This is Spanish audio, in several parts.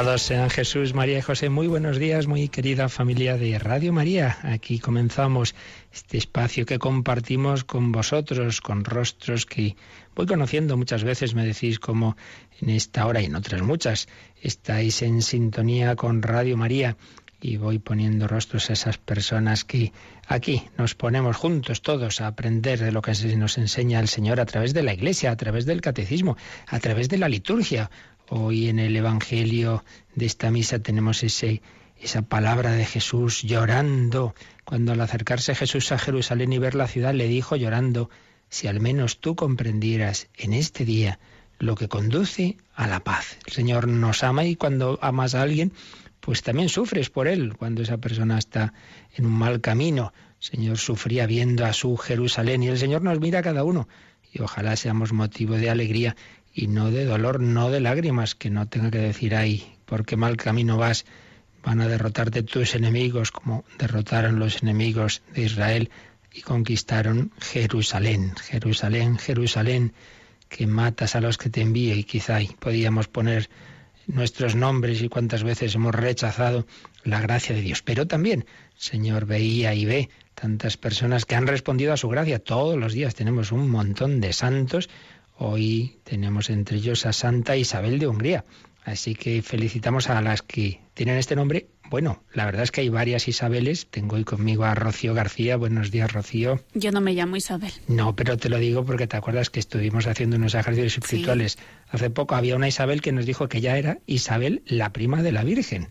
Sean Jesús, María y José. Muy buenos días, muy querida familia de Radio María. Aquí comenzamos este espacio que compartimos con vosotros, con rostros que voy conociendo muchas veces. Me decís como en esta hora y en otras muchas estáis en sintonía con Radio María y voy poniendo rostros a esas personas que aquí nos ponemos juntos todos a aprender de lo que nos enseña el Señor a través de la Iglesia, a través del catecismo, a través de la liturgia. Hoy en el Evangelio de esta misa tenemos ese, esa palabra de Jesús llorando, cuando al acercarse Jesús a Jerusalén y ver la ciudad le dijo llorando, si al menos tú comprendieras en este día lo que conduce a la paz. El Señor nos ama y cuando amas a alguien, pues también sufres por él cuando esa persona está en un mal camino. El Señor sufría viendo a su Jerusalén y el Señor nos mira a cada uno y ojalá seamos motivo de alegría y no de dolor, no de lágrimas, que no tenga que decir, ay, por qué mal camino vas, van a derrotarte tus enemigos como derrotaron los enemigos de Israel y conquistaron Jerusalén, Jerusalén, Jerusalén, que matas a los que te envío y quizá ahí podíamos poner nuestros nombres y cuántas veces hemos rechazado la gracia de Dios. Pero también, Señor, veía y ve tantas personas que han respondido a su gracia. Todos los días tenemos un montón de santos. Hoy tenemos entre ellos a Santa Isabel de Hungría. Así que felicitamos a las que tienen este nombre bueno, la verdad es que hay varias Isabeles. Tengo hoy conmigo a Rocío García. Buenos días, Rocío. Yo no me llamo Isabel. No, pero te lo digo porque te acuerdas que estuvimos haciendo unos ejercicios espirituales. Hace poco había una Isabel que nos dijo que ya era Isabel, la prima de la Virgen,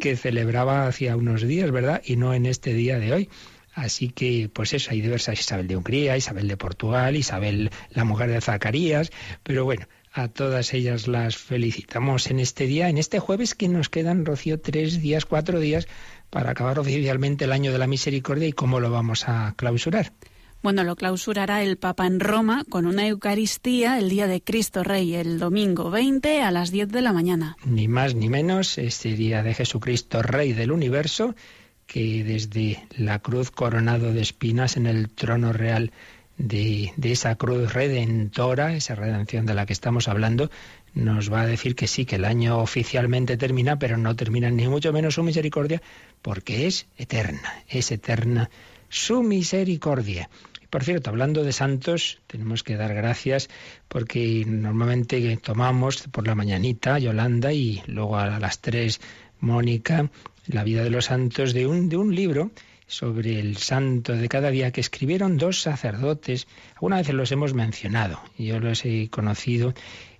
que celebraba hacía unos días, ¿verdad? Y no en este día de hoy. Así que, pues eso, hay diversas Isabel de Hungría, Isabel de Portugal, Isabel, la mujer de Zacarías, pero bueno, a todas ellas las felicitamos en este día, en este jueves que nos quedan, Rocío, tres días, cuatro días para acabar oficialmente el año de la misericordia y cómo lo vamos a clausurar. Bueno, lo clausurará el Papa en Roma con una Eucaristía el día de Cristo Rey, el domingo 20 a las 10 de la mañana. Ni más ni menos, este día de Jesucristo Rey del universo, que desde la cruz coronado de espinas en el trono real de, esa cruz redentora, esa redención de la que estamos hablando, nos va a decir que sí, que el año oficialmente termina, pero no termina ni mucho menos su misericordia, porque es eterna, es eterna su misericordia. Por cierto, hablando de santos, tenemos que dar gracias porque normalmente tomamos por la mañanita Yolanda y luego a las tres Mónica la vida de los santos de un, de un libro sobre el santo de cada día que escribieron dos sacerdotes. Algunas veces los hemos mencionado, yo los he conocido.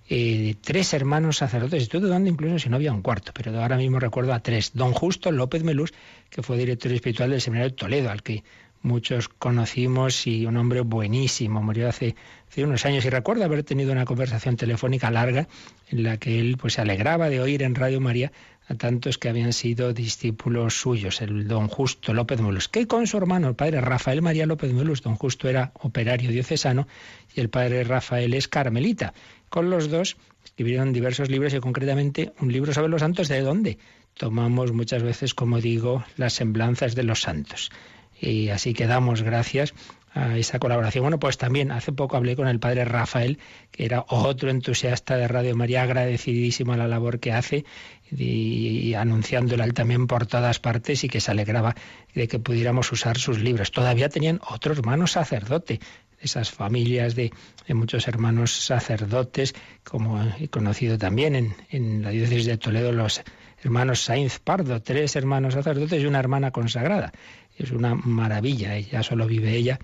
Eh, tres hermanos sacerdotes, estoy dudando incluso si no había un cuarto, pero ahora mismo recuerdo a tres. Don Justo López Melús, que fue director espiritual del Seminario de Toledo, al que muchos conocimos y un hombre buenísimo, murió hace, unos años y recuerdo haber tenido una conversación telefónica larga en la que él pues se alegraba de oír en Radio María a tantos que habían sido discípulos suyos, el don Justo López Mulus, que con su hermano, el padre Rafael María López Mulus, don Justo era operario diocesano y el padre Rafael es carmelita. Con los dos escribieron diversos libros y concretamente un libro sobre los santos, ¿de dónde? Tomamos muchas veces, como digo, las semblanzas de los santos. Y así que damos gracias a esa colaboración. Bueno, pues también hace poco hablé con el padre Rafael, que era otro entusiasta de Radio María, agradecidísimo a la labor que hace y, anunciándola él también por todas partes y que se alegraba de que pudiéramos usar sus libros. Todavía tenían otro hermano sacerdote, esas familias de, muchos hermanos sacerdotes, como he conocido también en, en la diócesis de Toledo los hermanos Sainz Pardo, tres hermanos sacerdotes y una hermana consagrada. Es una maravilla, ella solo vive ella.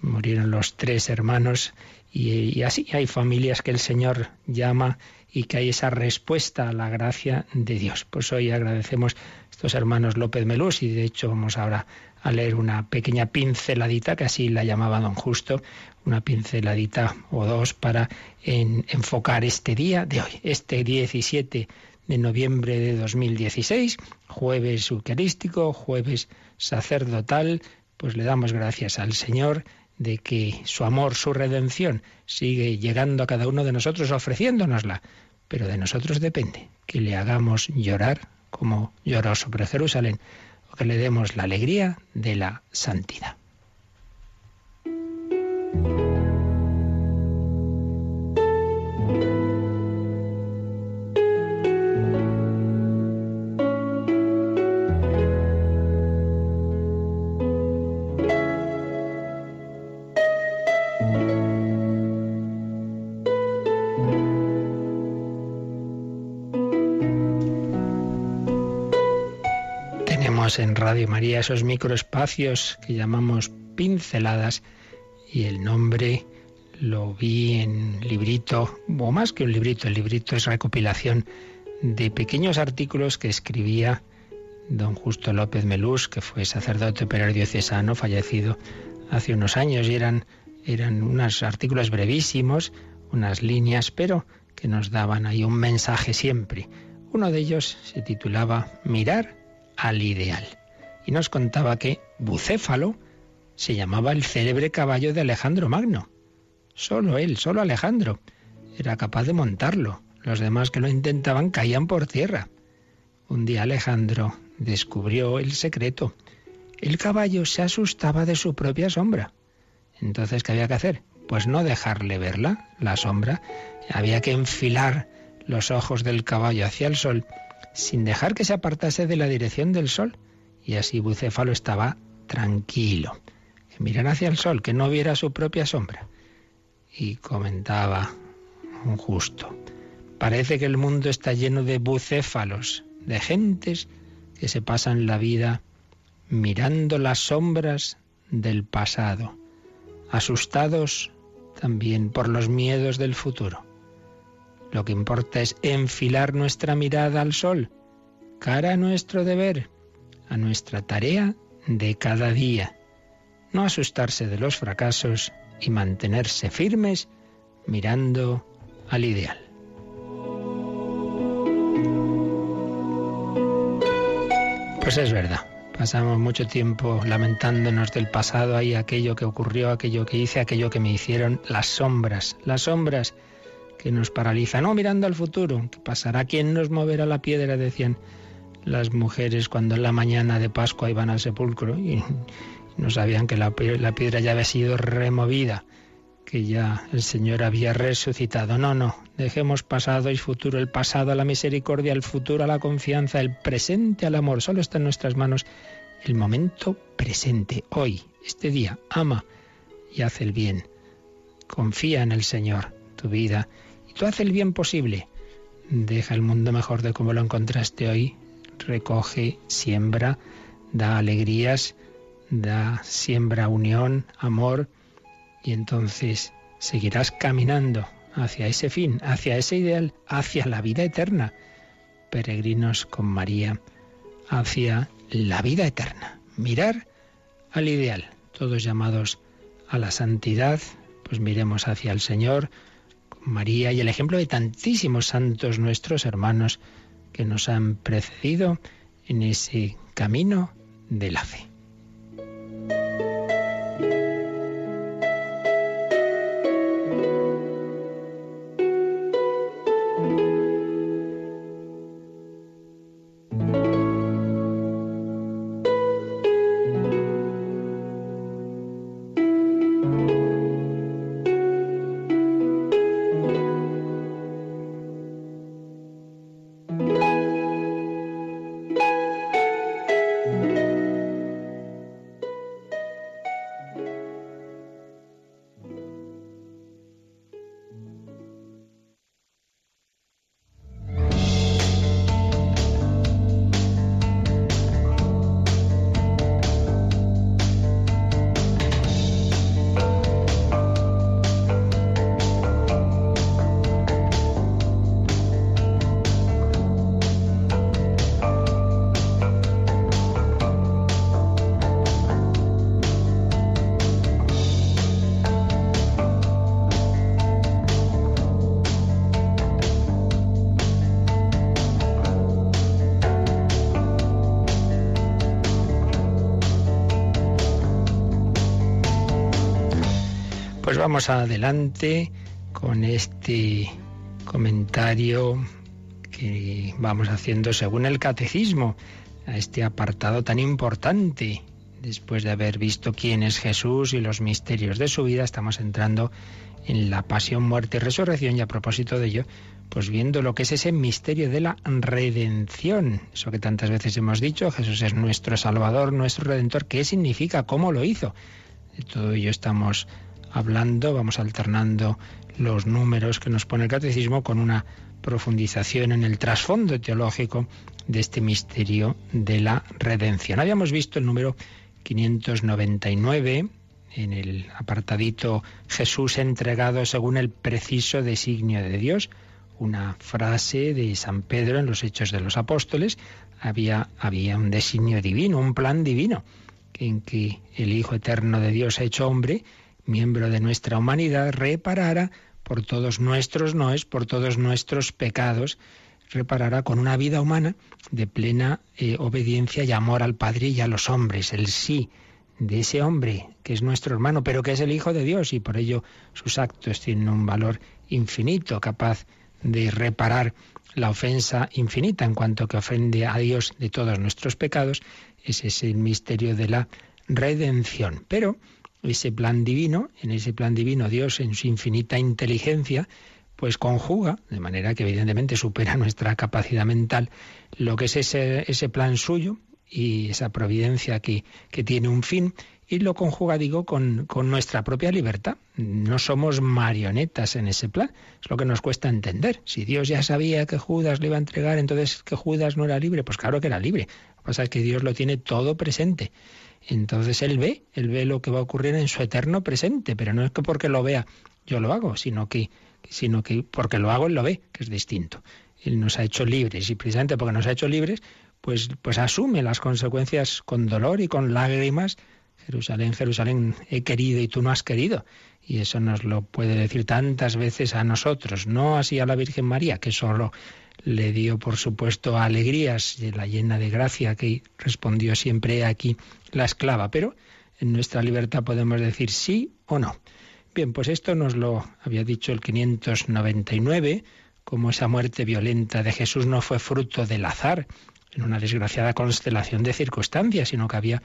Murieron los tres hermanos y, así hay familias que el Señor llama y que hay esa respuesta a la gracia de Dios. Pues hoy agradecemos a estos hermanos López Melús y de hecho vamos ahora a leer una pequeña pinceladita, que así la llamaba don Justo, una pinceladita o dos para enfocar este día de hoy, este 17 de noviembre de 2016, jueves eucarístico, jueves sacerdotal, pues le damos gracias al Señor de que su amor, su redención sigue llegando a cada uno de nosotros ofreciéndonosla, pero de nosotros depende que le hagamos llorar como lloró sobre Jerusalén o que le demos la alegría de la santidad. En Radio María esos microespacios que llamamos pinceladas y el nombre lo vi en librito, o más que un librito, el librito es recopilación de pequeños artículos que escribía don Justo López Melús, que fue sacerdote pero diocesano, fallecido hace unos años, y eran, eran unos artículos brevísimos, unas líneas, pero que nos daban ahí un mensaje siempre. Uno de ellos se titulaba Mirar al ideal. Y nos contaba que Bucéfalo se llamaba el célebre caballo de Alejandro Magno. Solo él, solo Alejandro, era capaz de montarlo. Los demás que lo intentaban caían por tierra. Un día Alejandro descubrió el secreto. El caballo se asustaba de su propia sombra. Entonces, ¿qué había que hacer? Pues no dejarle verla, la sombra. Había que enfilar los ojos del caballo hacia el sol sin dejar que se apartase de la dirección del sol. Y así Bucéfalo estaba tranquilo, que mirara hacia el sol, que no viera su propia sombra. Y comentaba un justo, parece que el mundo está lleno de bucéfalos, de gentes que se pasan la vida mirando las sombras del pasado, asustados también por los miedos del futuro. Lo que importa es enfilar nuestra mirada al sol, cara a nuestro deber, a nuestra tarea de cada día. No asustarse de los fracasos y mantenerse firmes mirando al ideal. Pues es verdad, pasamos mucho tiempo lamentándonos del pasado, ahí aquello que ocurrió, aquello que hice, aquello que me hicieron, las sombras, las sombras que nos paraliza. No, mirando al futuro, ¿qué pasará? ¿Quién nos moverá la piedra? Decían las mujeres cuando en la mañana de Pascua iban al sepulcro y no sabían que la, la piedra ya había sido removida, que ya el Señor había resucitado. No, no, dejemos pasado y futuro, el pasado a la misericordia, el futuro a la confianza, el presente al amor. Solo está en nuestras manos el momento presente, hoy, este día. Ama y haz el bien. Confía en el Señor, tu vida Tú haz el bien posible. Deja el mundo mejor de como lo encontraste hoy. Recoge, siembra, da alegrías, da, siembra unión, amor, y entonces seguirás caminando hacia ese fin, hacia ese ideal, hacia la vida eterna. Peregrinos con María, hacia la vida eterna. Mirar al ideal, todos llamados a la santidad, pues miremos hacia el Señor, María y el ejemplo de tantísimos santos nuestros hermanos que nos han precedido en ese camino de la fe. Vamos adelante con este comentario que vamos haciendo según el catecismo a este apartado tan importante. Después de haber visto quién es Jesús y los misterios de su vida, estamos entrando en la pasión, muerte y resurrección y a propósito de ello, pues viendo lo que es ese misterio de la redención, eso que tantas veces hemos dicho, Jesús es nuestro Salvador, nuestro Redentor, ¿qué significa? ¿Cómo lo hizo? De todo ello estamos hablando, vamos alternando los números que nos pone el catecismo con una profundización en el trasfondo teológico de este misterio de la redención. Habíamos visto el número 599 en el apartadito Jesús entregado según el preciso designio de Dios, una frase de San Pedro en los Hechos de los Apóstoles, había, había un designio divino, un plan divino, en que el Hijo Eterno de Dios hecho hombre, miembro de nuestra humanidad, reparara por todos nuestros noes, por todos nuestros pecados, reparará con una vida humana de plena eh, obediencia y amor al Padre y a los hombres, el sí de ese hombre que es nuestro hermano, pero que es el Hijo de Dios y por ello sus actos tienen un valor infinito, capaz de reparar la ofensa infinita en cuanto que ofende a Dios de todos nuestros pecados, ese es el misterio de la redención. Pero ese plan divino, en ese plan divino Dios en su infinita inteligencia, pues conjuga, de manera que evidentemente supera nuestra capacidad mental, lo que es ese, ese plan suyo y esa providencia que, que tiene un fin, y lo conjuga, digo, con, con, nuestra propia libertad. No somos marionetas en ese plan. Es lo que nos cuesta entender. Si Dios ya sabía que Judas le iba a entregar, entonces que Judas no era libre, pues claro que era libre. Lo que pasa es que Dios lo tiene todo presente. Entonces Él ve, Él ve lo que va a ocurrir en su eterno presente, pero no es que porque lo vea yo lo hago, sino que, sino que porque lo hago Él lo ve, que es distinto. Él nos ha hecho libres y precisamente porque nos ha hecho libres, pues, pues asume las consecuencias con dolor y con lágrimas. Jerusalén, Jerusalén, he querido y tú no has querido. Y eso nos lo puede decir tantas veces a nosotros, no así a la Virgen María, que solo le dio, por supuesto, alegrías, y la llena de gracia, que respondió siempre aquí la esclava, pero en nuestra libertad podemos decir sí o no. Bien, pues esto nos lo había dicho el 599, como esa muerte violenta de Jesús no fue fruto del azar, en una desgraciada constelación de circunstancias, sino que había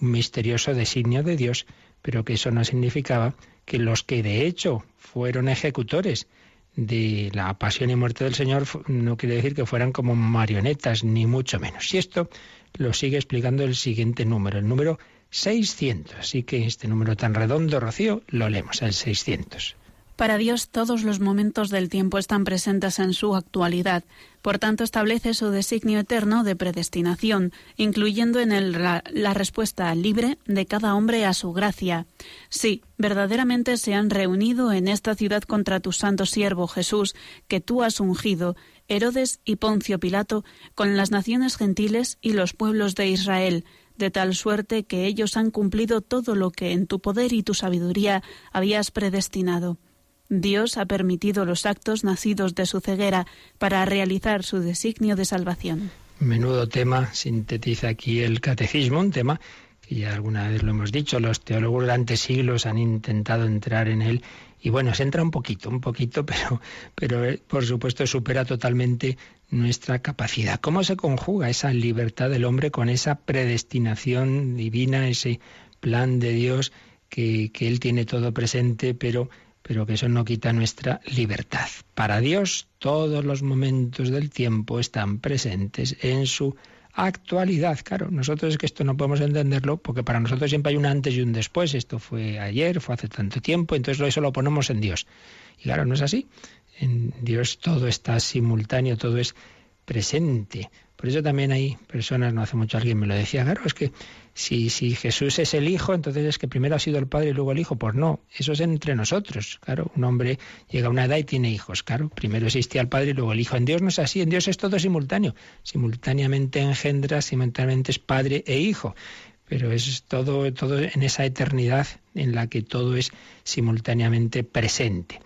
un misterioso designio de Dios, pero que eso no significaba que los que de hecho fueron ejecutores de la pasión y muerte del Señor no quiere decir que fueran como marionetas, ni mucho menos. Y esto lo sigue explicando el siguiente número, el número 600. Así que este número tan redondo, Rocío, lo leemos, el 600. Para Dios todos los momentos del tiempo están presentes en su actualidad. Por tanto, establece su designio eterno de predestinación, incluyendo en él la, respuesta libre de cada hombre a su gracia. Sí, verdaderamente se han reunido en esta ciudad contra tu santo siervo Jesús, que tú has ungido, Herodes y Poncio Pilato, con las naciones gentiles y los pueblos de Israel, de tal suerte que ellos han cumplido todo lo que en tu poder y tu sabiduría habías predestinado. Dios ha permitido los actos nacidos de su ceguera para realizar su designio de salvación. Menudo tema sintetiza aquí el catecismo, un tema que ya alguna vez lo hemos dicho, los teólogos durante siglos han intentado entrar en él y bueno, se entra un poquito, un poquito, pero, pero eh, por supuesto supera totalmente nuestra capacidad. ¿Cómo se conjuga esa libertad del hombre con esa predestinación divina, ese plan de Dios que, que Él tiene todo presente, pero pero que eso no quita nuestra libertad. Para Dios todos los momentos del tiempo están presentes en su actualidad. Claro, nosotros es que esto no podemos entenderlo porque para nosotros siempre hay un antes y un después. Esto fue ayer, fue hace tanto tiempo, entonces eso lo ponemos en Dios. Y claro, no es así. En Dios todo está simultáneo, todo es presente. Por eso también hay personas, no hace mucho alguien me lo decía, claro, es que si, si Jesús es el Hijo, entonces es que primero ha sido el Padre y luego el Hijo. Pues no, eso es entre nosotros. Claro, un hombre llega a una edad y tiene hijos. Claro, primero existía el Padre y luego el Hijo. En Dios no es así, en Dios es todo simultáneo. Simultáneamente engendra, simultáneamente es Padre e Hijo pero es todo, todo en esa eternidad en la que todo es simultáneamente presente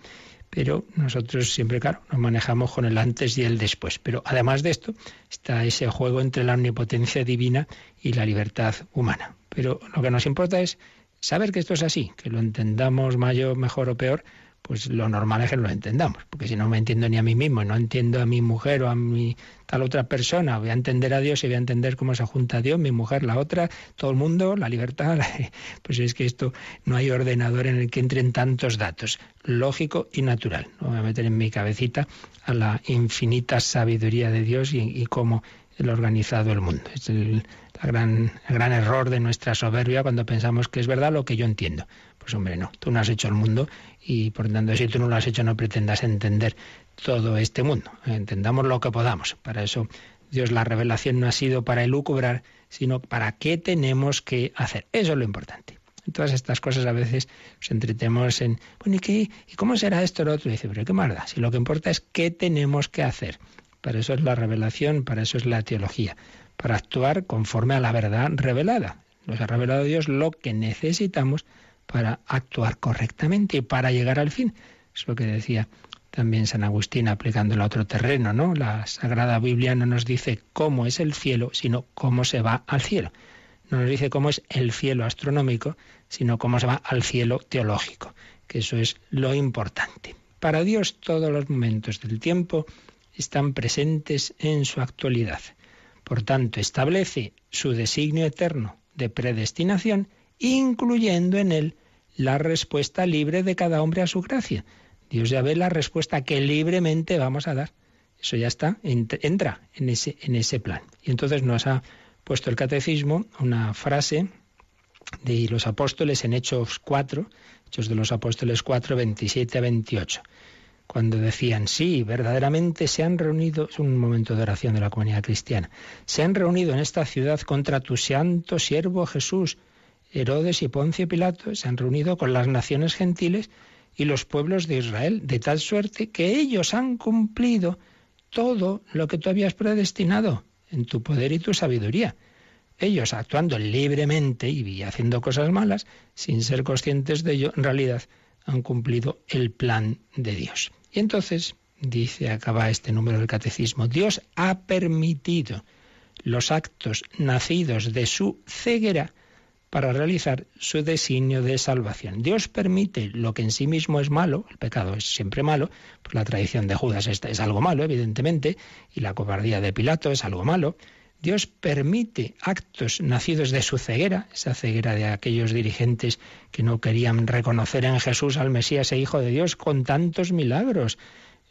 pero nosotros siempre, claro, nos manejamos con el antes y el después. Pero además de esto, está ese juego entre la omnipotencia divina y la libertad humana. Pero lo que nos importa es saber que esto es así, que lo entendamos mayor, mejor o peor, pues lo normal es que lo entendamos, porque si no me entiendo ni a mí mismo, no entiendo a mi mujer o a mi tal otra persona, voy a entender a Dios y voy a entender cómo se junta Dios, mi mujer, la otra, todo el mundo, la libertad, pues es que esto no hay ordenador en el que entren tantos datos, lógico y natural. No voy a meter en mi cabecita a la infinita sabiduría de Dios y, cómo él ha organizado el mundo. Es el, gran, el gran error de nuestra soberbia cuando pensamos que es verdad lo que yo entiendo. Pues hombre, no, tú no has hecho el mundo y por tanto si tú no lo has hecho no pretendas entender todo este mundo. Entendamos lo que podamos. Para eso Dios la revelación no ha sido para elucubrar, sino para qué tenemos que hacer. Eso es lo importante. En todas estas cosas a veces nos entretemos en, bueno, ¿y, qué, ¿y cómo será esto o lo otro? Dice, pero qué más da. Si lo que importa es qué tenemos que hacer. Para eso es la revelación, para eso es la teología, para actuar conforme a la verdad revelada. Nos ha revelado Dios lo que necesitamos para actuar correctamente y para llegar al fin. Es lo que decía también San Agustín aplicándolo a otro terreno, ¿no? La Sagrada Biblia no nos dice cómo es el cielo, sino cómo se va al cielo. No nos dice cómo es el cielo astronómico, sino cómo se va al cielo teológico, que eso es lo importante. Para Dios todos los momentos del tiempo están presentes en su actualidad. Por tanto, establece su designio eterno de predestinación incluyendo en él la respuesta libre de cada hombre a su gracia. Dios ya ve la respuesta que libremente vamos a dar. Eso ya está, entra en ese, en ese plan. Y entonces nos ha puesto el catecismo una frase de los apóstoles en Hechos 4, Hechos de los Apóstoles 4, 27 a 28, cuando decían, sí, verdaderamente se han reunido, es un momento de oración de la comunidad cristiana, se han reunido en esta ciudad contra tu santo siervo Jesús, Herodes y Poncio Pilato se han reunido con las naciones gentiles y los pueblos de Israel, de tal suerte que ellos han cumplido todo lo que tú habías predestinado en tu poder y tu sabiduría. Ellos actuando libremente y haciendo cosas malas, sin ser conscientes de ello, en realidad han cumplido el plan de Dios. Y entonces, dice, acaba este número del catecismo, Dios ha permitido los actos nacidos de su ceguera para realizar su designio de salvación. Dios permite lo que en sí mismo es malo, el pecado es siempre malo, pues la tradición de Judas es algo malo, evidentemente, y la cobardía de Pilato es algo malo. Dios permite actos nacidos de su ceguera, esa ceguera de aquellos dirigentes que no querían reconocer en Jesús al Mesías e Hijo de Dios con tantos milagros.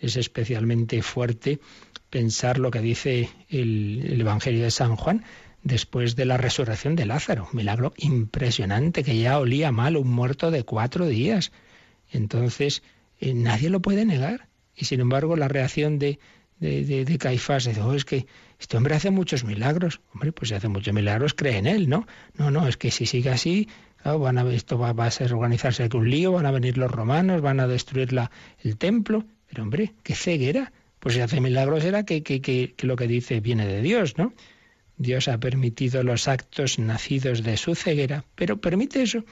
Es especialmente fuerte pensar lo que dice el, el Evangelio de San Juan, después de la resurrección de Lázaro. milagro impresionante, que ya olía mal un muerto de cuatro días. Entonces, eh, nadie lo puede negar. Y sin embargo, la reacción de, de, de, Caifás es, oh, es que este hombre hace muchos milagros. Hombre, pues si hace muchos milagros, cree en él, ¿no? No, no, es que si sigue así, van a, esto va, a ser organizarse un lío, van a venir los romanos, van a destruir la, el templo. Pero hombre, qué ceguera. Pues si hace milagros era que, que, que, que lo que dice viene de Dios, ¿no? Dios ha permitido los actos nacidos de su ceguera, pero permite eso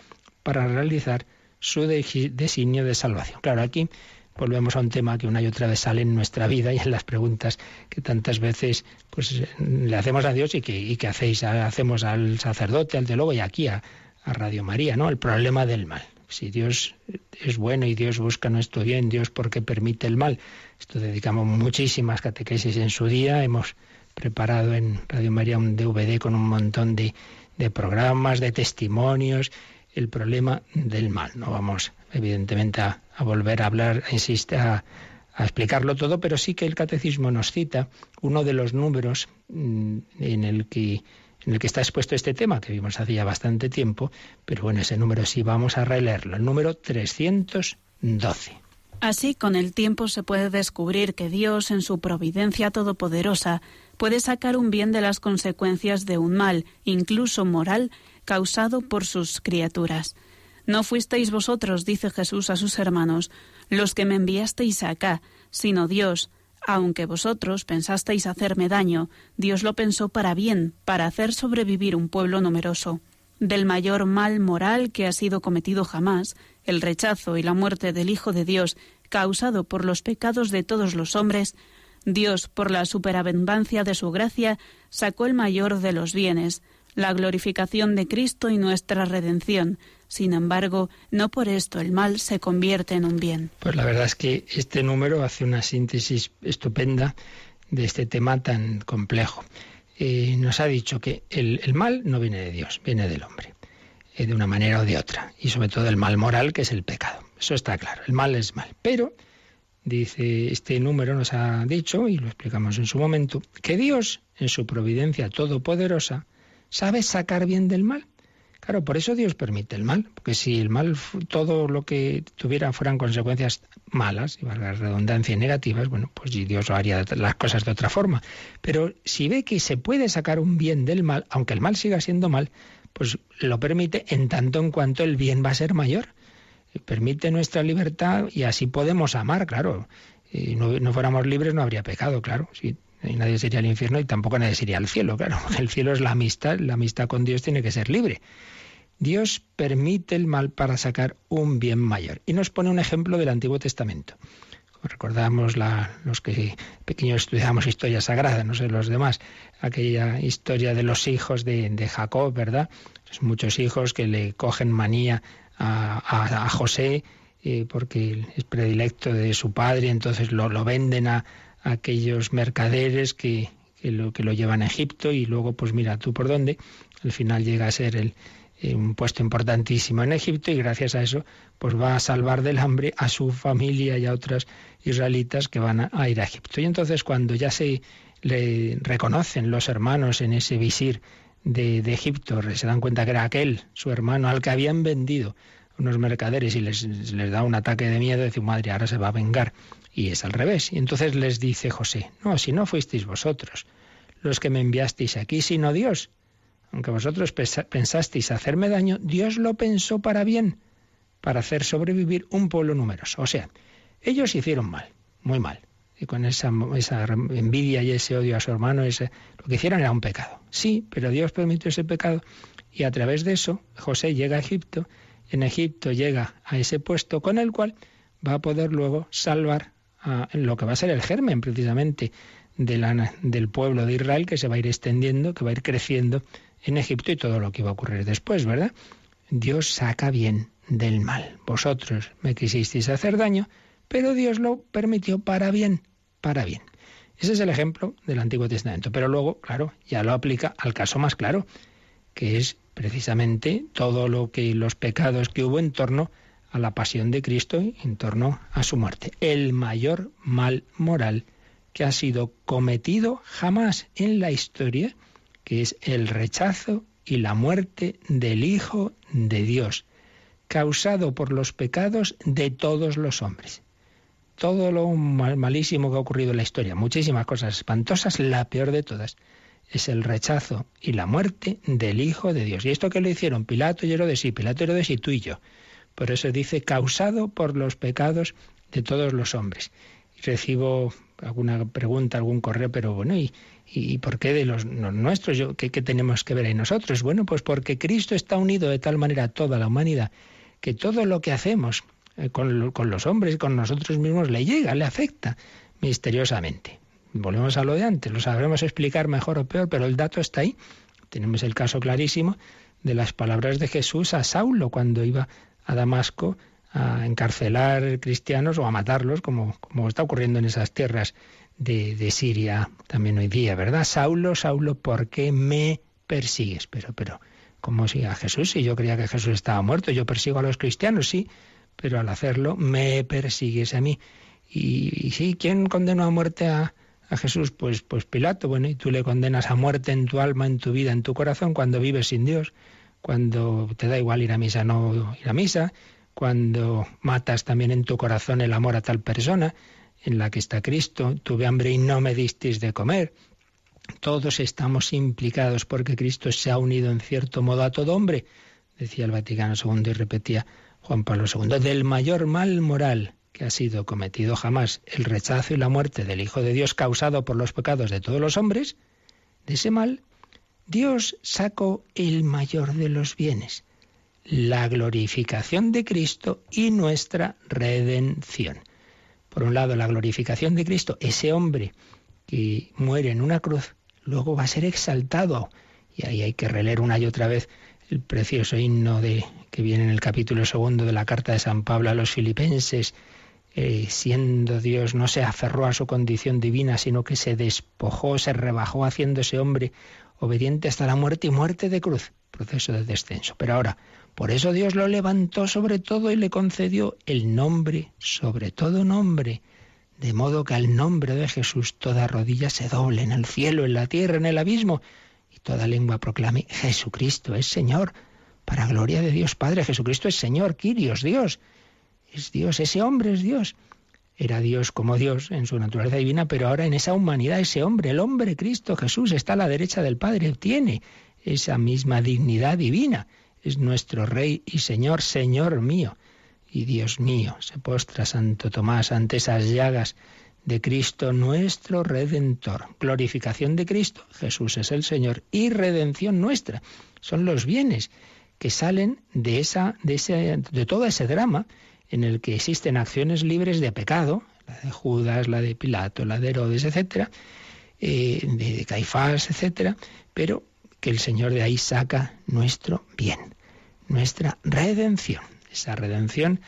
para realizar su designio de salvación. Claro, aquí volvemos a un tema que una y otra vez sale en nuestra vida y en las preguntas que tantas veces pues le hacemos a Dios y que, hacéis, hacemos al sacerdote, al teólogo y aquí a, Radio María, ¿no? El problema del mal. Si Dios es bueno y Dios busca nuestro bien, Dios por qué permite el mal. Esto dedicamos muchísimas catequesis en su día, hemos preparado en Radio María un DVD con un montón de, programas, de testimonios, el problema del mal. No vamos, evidentemente, a, volver a hablar, insiste, a, a explicarlo todo, pero sí que el catecismo nos cita uno de los números mm, en el que en el que está expuesto este tema, que vimos hacía bastante tiempo, pero bueno, ese número sí vamos a releerlo, el número 312. Así, con el tiempo se puede descubrir que Dios, en su providencia todopoderosa, puede sacar un bien de las consecuencias de un mal, incluso moral, causado por sus criaturas. No fuisteis vosotros, dice Jesús a sus hermanos, los que me enviasteis acá, sino Dios. Aunque vosotros pensasteis hacerme daño, Dios lo pensó para bien, para hacer sobrevivir un pueblo numeroso. Del mayor mal moral que ha sido cometido jamás, el rechazo y la muerte del Hijo de Dios, causado por los pecados de todos los hombres, Dios, por la superabundancia de su gracia, sacó el mayor de los bienes, la glorificación de Cristo y nuestra redención. Sin embargo, no por esto el mal se convierte en un bien. Pues la verdad es que este número hace una síntesis estupenda de este tema tan complejo. Eh, nos ha dicho que el, mal no viene de Dios, viene del hombre, eh, de una manera o de otra, y sobre todo el mal moral, que es el pecado. Eso está claro, el mal es mal. Pero, dice este número, nos ha dicho, y lo explicamos en su momento, que Dios, en su providencia todopoderosa, sabe sacar bien del mal. Claro, por eso Dios permite el mal, porque si el mal, todo lo que tuviera fueran consecuencias malas, y valga la redundancia, negativas, bueno, pues Dios haría las cosas de otra forma. Pero si ve que se puede sacar un bien del mal, aunque el mal siga siendo mal, pues lo permite en tanto en cuanto el bien va a ser mayor. Permite nuestra libertad y así podemos amar, claro. Si no, fuéramos libres no habría pecado, claro. Si nadie sería al infierno y tampoco nadie sería al cielo, claro. El cielo es la amistad, la amistad con Dios tiene que ser libre. Dios permite el mal para sacar un bien mayor. Y nos pone un ejemplo del Antiguo Testamento. Recordamos los que pequeños estudiamos historia sagrada, no sé los demás, aquella historia de los hijos de, Jacob, ¿verdad? muchos hijos que le cogen manía a, José eh, porque es predilecto de su padre, entonces lo, lo venden a, aquellos mercaderes que, lo, que lo llevan a Egipto y luego, pues mira tú por dónde, al final llega a ser el, eh, un puesto importantísimo en Egipto y gracias a eso pues va a salvar del hambre a su familia y a otras israelitas que van a, ir a Egipto. Y entonces cuando ya se le reconocen los hermanos en ese visir de, Egipto, se dan cuenta que era aquel, su hermano, al que habían vendido unos mercaderes y les, les da un ataque de miedo, dice, madre, ahora se va a vengar. Y es al revés. Y entonces les dice José, no, si no fuisteis vosotros los que me enviasteis aquí, sino Dios. Aunque vosotros pensasteis hacerme daño, Dios lo pensó para bien, para hacer sobrevivir un pueblo numeroso. O sea, ellos hicieron mal, muy mal. Y con esa, esa envidia y ese odio a su hermano, lo que hicieron era un pecado. Sí, pero Dios permitió ese pecado y a través de eso José llega a Egipto. En Egipto llega a ese puesto con el cual va a poder luego salvar lo que va a ser el germen precisamente de del pueblo de Israel que se va a ir extendiendo, que va a ir creciendo en Egipto y todo lo que va a ocurrir después, ¿verdad? Dios saca bien del mal. Vosotros me quisisteis hacer daño, pero Dios lo permitió para bien, para bien. Ese es el ejemplo del Antiguo Testamento. Pero luego, claro, ya lo aplica al caso más claro, que es precisamente todo lo que los pecados que hubo en torno a la pasión de Cristo en torno a su muerte. El mayor mal moral que ha sido cometido jamás en la historia, que es el rechazo y la muerte del Hijo de Dios, causado por los pecados de todos los hombres. Todo lo malísimo que ha ocurrido en la historia, muchísimas cosas espantosas, la peor de todas, es el rechazo y la muerte del Hijo de Dios. ¿Y esto que lo hicieron? Pilato y Herodes y Pilato y Herodes y tú y yo. Por eso dice causado por los pecados de todos los hombres. Recibo alguna pregunta, algún correo, pero bueno, ¿y, y por qué de los, nuestros? Yo, ¿qué, tenemos que ver ahí nosotros? Bueno, pues porque Cristo está unido de tal manera a toda la humanidad que todo lo que hacemos con, con los hombres con nosotros mismos le llega, le afecta misteriosamente. Volvemos a lo de antes, lo sabremos explicar mejor o peor, pero el dato está ahí. Tenemos el caso clarísimo de las palabras de Jesús a Saulo cuando iba a Damasco a encarcelar cristianos o a matarlos, como, como está ocurriendo en esas tierras de, de, Siria también hoy día, ¿verdad? Saulo, Saulo, ¿por qué me persigues? Pero, pero, ¿cómo sigue a Jesús? Si yo creía que Jesús estaba muerto, yo persigo a los cristianos, sí, pero al hacerlo me persigues a mí. Y, sí, ¿quién condenó a muerte a, a Jesús? Pues, pues Pilato, bueno, y tú le condenas a muerte en tu alma, en tu vida, en tu corazón, cuando vives sin Dios cuando te da igual ir a misa no ir a misa, cuando matas también en tu corazón el amor a tal persona en la que está Cristo, tuve hambre y no me disteis de comer. Todos estamos implicados porque Cristo se ha unido en cierto modo a todo hombre, decía el Vaticano II y repetía Juan Pablo II, del mayor mal moral que ha sido cometido jamás, el rechazo y la muerte del Hijo de Dios causado por los pecados de todos los hombres, de ese mal Dios sacó el mayor de los bienes, la glorificación de Cristo y nuestra redención. Por un lado, la glorificación de Cristo, ese hombre que muere en una cruz, luego va a ser exaltado Y ahí hay que releer una y otra vez el precioso himno de, que viene en el capítulo segundo de la carta de San Pablo a los filipenses. Eh, siendo Dios, no se aferró a su condición divina, sino que se despojó, se rebajó haciéndose hombre, obediente hasta la muerte y muerte de cruz, proceso de descenso. Pero ahora, por eso Dios lo levantó sobre todo y le concedió el nombre sobre todo nombre, de modo que al nombre de Jesús toda rodilla se doble en el cielo, en la tierra, en el abismo, y toda lengua proclame Jesucristo es Señor, para gloria de Dios Padre. Jesucristo es Señor, Quirios, Dios. Es Dios, ese hombre es Dios. Era Dios como Dios en su naturaleza divina, pero ahora en esa humanidad, ese hombre, el hombre Cristo Jesús, está a la derecha del Padre, tiene esa misma dignidad divina. Es nuestro Rey y Señor, Señor mío y Dios mío. Se postra Santo Tomás ante esas llagas de Cristo nuestro Redentor. Glorificación de Cristo, Jesús es el Señor, y redención nuestra. Son los bienes que salen de, esa, de, ese, de todo ese drama en el que existen acciones libres de pecado, la de Judas, la de Pilato, la de Herodes, etcétera, eh, de Caifás, etcétera, pero que el Señor de ahí saca nuestro bien, nuestra redención, esa redención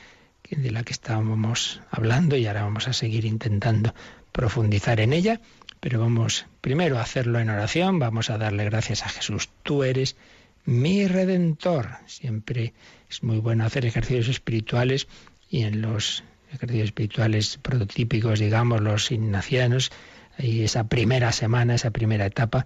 de la que estábamos hablando y ahora vamos a seguir intentando profundizar en ella, pero vamos primero a hacerlo en oración, vamos a darle gracias a Jesús. Tú eres mi redentor. Siempre es muy bueno hacer ejercicios espirituales y en los ejercicios espirituales prototípicos, digamos, los ignacianos, y esa primera semana, esa primera etapa,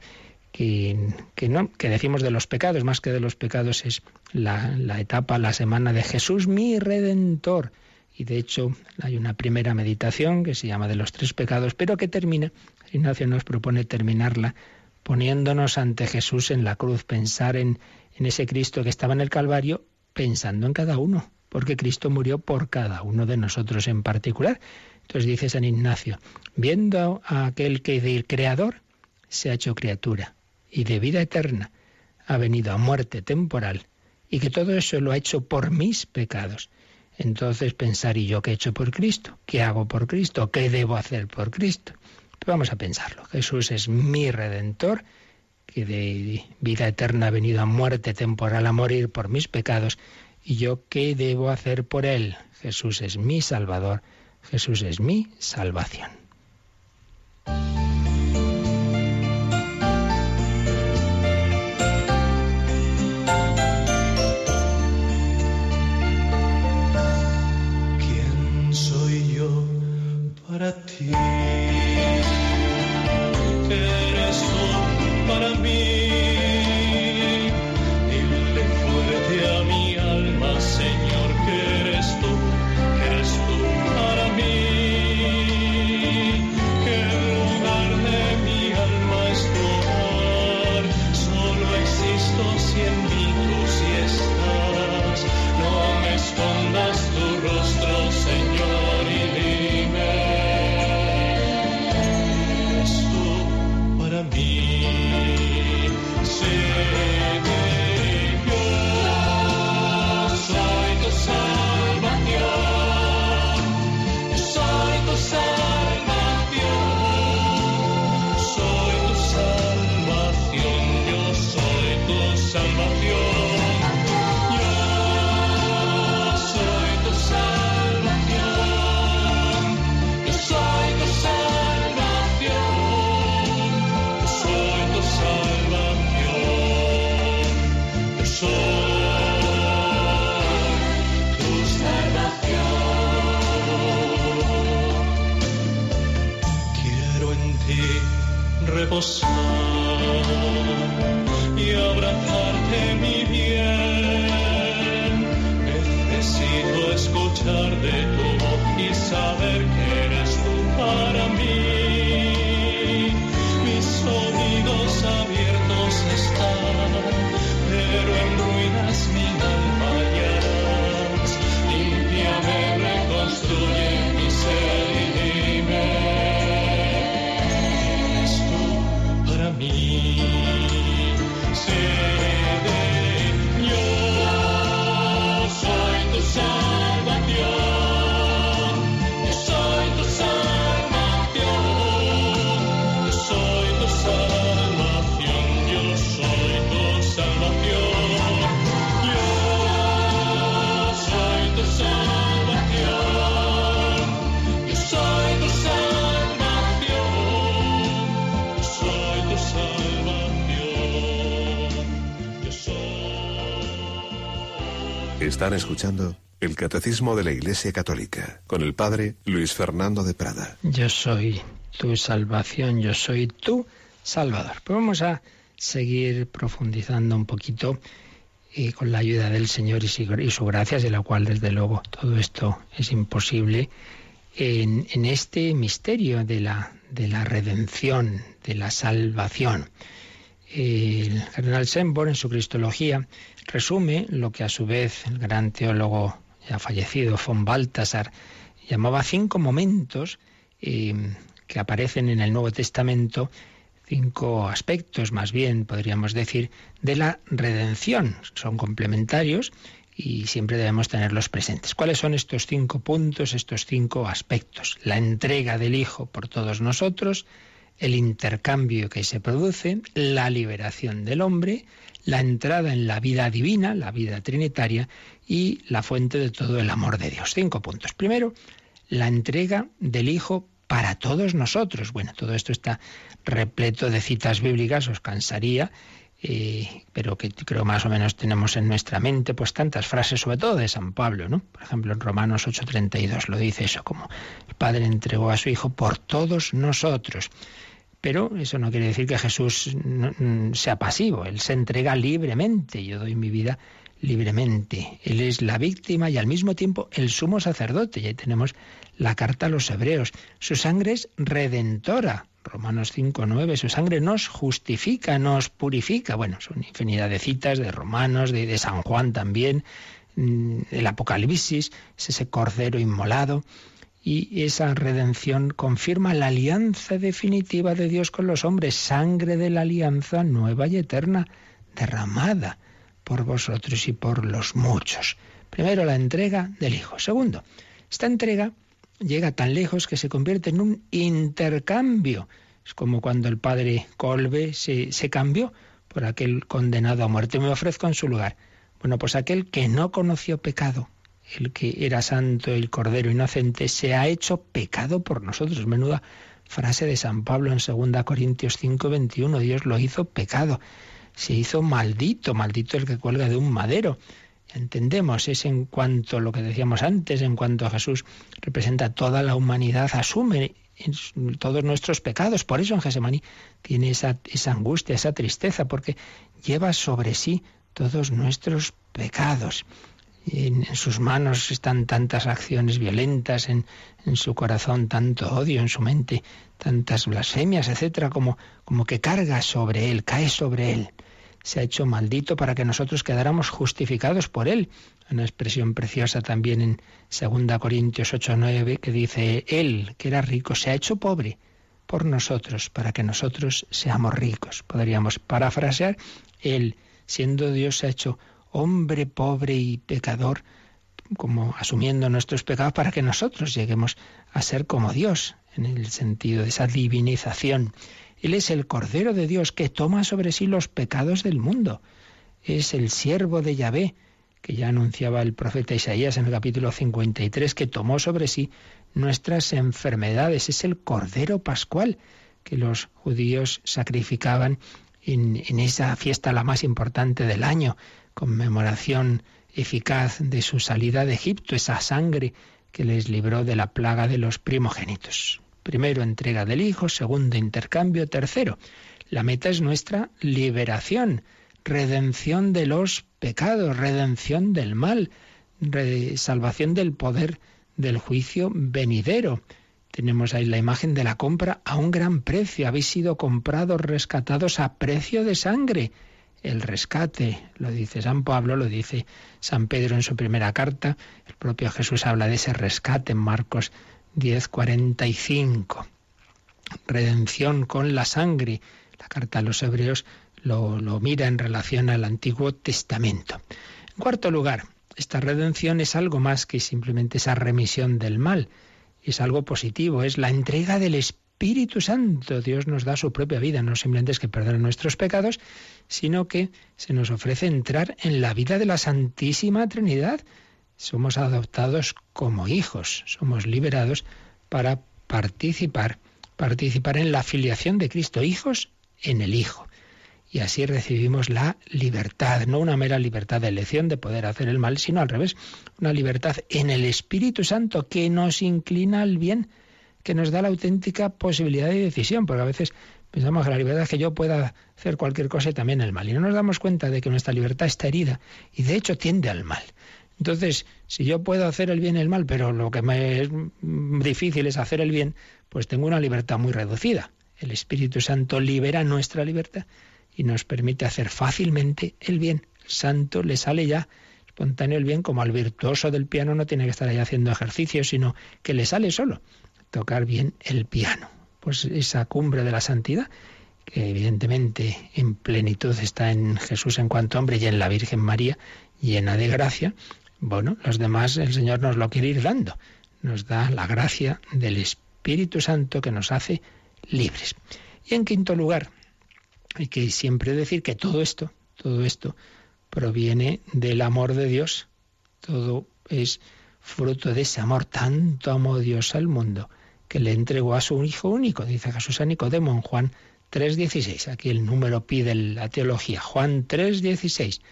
que, que, no, que decimos de los pecados, más que de los pecados, es la, la etapa, la semana de Jesús mi redentor. Y de hecho hay una primera meditación que se llama de los tres pecados, pero que termina, Ignacio nos propone terminarla poniéndonos ante Jesús en la cruz, pensar en, en ese Cristo que estaba en el Calvario, pensando en cada uno, porque Cristo murió por cada uno de nosotros en particular. Entonces dice San Ignacio, viendo a aquel que del Creador se ha hecho criatura y de vida eterna ha venido a muerte temporal y que todo eso lo ha hecho por mis pecados. Entonces pensar, ¿y yo qué he hecho por Cristo? ¿Qué hago por Cristo? ¿Qué debo hacer por Cristo? Pues vamos a pensarlo. Jesús es mi redentor, que de vida eterna ha venido a muerte temporal a morir por mis pecados ¿Y yo qué debo hacer por él? Jesús es mi Salvador, Jesús es mi salvación. Para ti? posso Escuchando el Catecismo de la Iglesia Católica con el Padre Luis Fernando de Prada. Yo soy tu salvación, yo soy tu Salvador. Pues vamos a seguir profundizando un poquito y con la ayuda del Señor y su gracia, de la cual desde luego todo esto es imposible, en, en este misterio de la, de la redención, de la salvación. El cardenal Sembor, en su Cristología, resume lo que a su vez el gran teólogo ya fallecido, von Baltasar, llamaba cinco momentos eh, que aparecen en el Nuevo Testamento, cinco aspectos más bien, podríamos decir, de la redención. Son complementarios y siempre debemos tenerlos presentes. ¿Cuáles son estos cinco puntos, estos cinco aspectos? La entrega del Hijo por todos nosotros, el intercambio que se produce, la liberación del hombre, la entrada en la vida divina, la vida trinitaria y la fuente de todo el amor de Dios. Cinco puntos. Primero, la entrega del Hijo para todos nosotros. Bueno, todo esto está repleto de citas bíblicas, os cansaría, eh, pero que creo más o menos tenemos en nuestra mente, pues tantas frases, sobre todo de San Pablo, ¿no? Por ejemplo, en Romanos 8:32 lo dice eso, como el Padre entregó a su Hijo por todos nosotros. Pero eso no quiere decir que Jesús mm, sea pasivo, Él se entrega libremente, yo doy mi vida libremente. Él es la víctima y al mismo tiempo el sumo sacerdote. Y ahí tenemos la carta a los hebreos. Su sangre es redentora. Romanos 5, 9. Su sangre nos justifica, nos purifica. Bueno, son infinidad de citas de Romanos, de, de San Juan también, mm, el Apocalipsis, es ese cordero inmolado y esa redención confirma la alianza definitiva de Dios con los hombres, sangre de la alianza nueva y eterna, derramada por vosotros y por los muchos. Primero, la entrega del Hijo. Segundo, esta entrega llega tan lejos que se convierte en un intercambio. Es como cuando el padre Colbe se, se cambió por aquel condenado a muerte. Me ofrezco en su lugar. Bueno, pues aquel que no conoció pecado, el que era santo, el Cordero inocente, se ha hecho pecado por nosotros. Menuda frase de San Pablo en 2 Corintios 5, 21. Dios lo hizo pecado. Se hizo maldito, maldito el que cuelga de un madero. Entendemos, es en cuanto lo que decíamos antes, en cuanto a Jesús representa toda la humanidad, asume todos nuestros pecados. Por eso en Gesemaní tiene esa, esa angustia, esa tristeza, porque lleva sobre sí todos nuestros pecados en, sus manos están tantas acciones violentas, en, en, su corazón tanto odio, en su mente tantas blasfemias, etcétera, como, como que carga sobre él, cae sobre él. Se ha hecho maldito para que nosotros quedáramos justificados por él. Una expresión preciosa también en 2 Corintios 8, 9, que dice, él, que era rico, se ha hecho pobre por nosotros, para que nosotros seamos ricos. Podríamos parafrasear, él, siendo Dios, se ha hecho hombre pobre y pecador, como asumiendo nuestros pecados para que nosotros lleguemos a ser como Dios, en el sentido de esa divinización. Él es el Cordero de Dios que toma sobre sí los pecados del mundo. Es el siervo de Yahvé, que ya anunciaba el profeta Isaías en el capítulo 53, que tomó sobre sí nuestras enfermedades. Es el Cordero Pascual que los judíos sacrificaban en, en esa fiesta la más importante del año, conmemoración eficaz de su salida de Egipto, esa sangre que les libró de la plaga de los primogénitos. Primero, entrega del Hijo, segundo, intercambio, tercero, la meta es nuestra liberación, redención de los pecados, redención del mal, salvación del poder del juicio venidero. Tenemos ahí la imagen de la compra a un gran precio. Habéis sido comprados, rescatados a precio de sangre el rescate, lo dice San Pablo, lo dice San Pedro en su primera carta, el propio Jesús habla de ese rescate en Marcos 10:45. Redención con la sangre. La carta a los hebreos lo, lo mira en relación al Antiguo Testamento. En cuarto lugar, esta redención es algo más que simplemente esa remisión del mal. Es algo positivo, es la entrega del Espíritu Espíritu Santo. Dios nos da su propia vida, no simplemente es que perdonen nuestros pecados, sino que se nos ofrece entrar en la vida de la Santísima Trinidad. Somos adoptados como hijos, somos liberados para participar, participar en la filiación de Cristo, hijos en el Hijo. y así recibimos la libertad, no una mera libertad de elección de poder hacer el mal, sino al revés, una libertad en el Espíritu Santo que nos inclina al bien, que nos da la auténtica posibilidad de decisión, porque a veces pensamos que la libertad es que yo pueda hacer cualquier cosa y también el mal, y no nos damos cuenta de que nuestra libertad está herida y de hecho tiende al mal. Entonces, si yo puedo hacer el bien y el mal, pero lo que me es difícil es hacer el bien, pues tengo una libertad muy reducida. El Espíritu Santo libera nuestra libertad y nos permite hacer fácilmente el bien. El santo le sale ya espontáneo el bien, como al virtuoso del piano no tiene que estar ahí haciendo ejercicio, sino que le sale solo tocar bien el piano. Pues esa cumbre de la santidad, que evidentemente en plenitud está en Jesús en cuanto hombre y en la Virgen María, llena de gracia, bueno, los demás el Señor nos lo quiere ir dando. Nos da la gracia del Espíritu Santo que nos hace libres. Y en quinto lugar, hay que siempre decir que todo esto, todo esto proviene del amor de Dios. Todo es fruto de ese amor. Tanto amó Dios al mundo que le entregó a su Hijo único, dice Jesús a Nicodemo en Juan 3.16. Aquí el número pide la teología. Juan 3.16.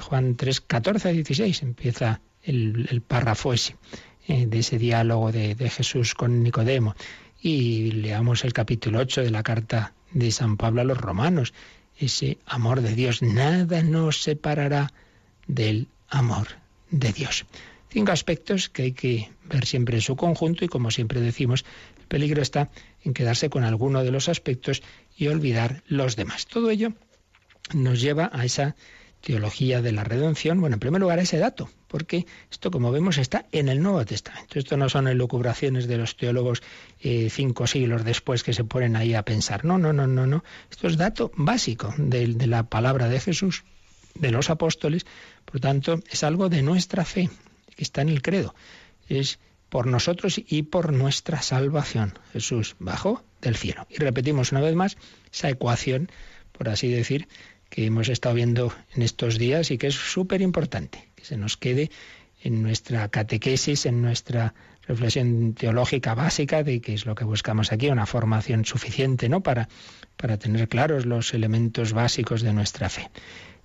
Juan 3.14 16 empieza el, párrafo ese, eh, de ese diálogo de, de Jesús con Nicodemo. Y leamos el capítulo 8 de la carta de San Pablo a los romanos. Ese amor de Dios, nada nos separará del amor de Dios. Cinco aspectos que hay que ver siempre en su conjunto y como siempre decimos, el peligro está en quedarse con alguno de los aspectos y olvidar los demás. Todo ello nos lleva a esa teología de la redención, bueno, en primer lugar ese dato, porque esto, como vemos, está en el Nuevo Testamento. Esto no son elucubraciones de los teólogos eh, cinco siglos después que se ponen ahí a pensar. No, no, no, no, no. Esto es dato básico de, de la palabra de Jesús, de los apóstoles. Por tanto, es algo de nuestra fe, que está en el credo. Es por nosotros y por nuestra salvación. Jesús bajó del cielo. Y repetimos una vez más esa ecuación, por así decir, que hemos estado viendo en estos días y que es súper importante, que se nos quede en nuestra catequesis, en nuestra reflexión teológica básica de qué es lo que buscamos aquí, una formación suficiente ¿no? para, para tener claros los elementos básicos de nuestra fe.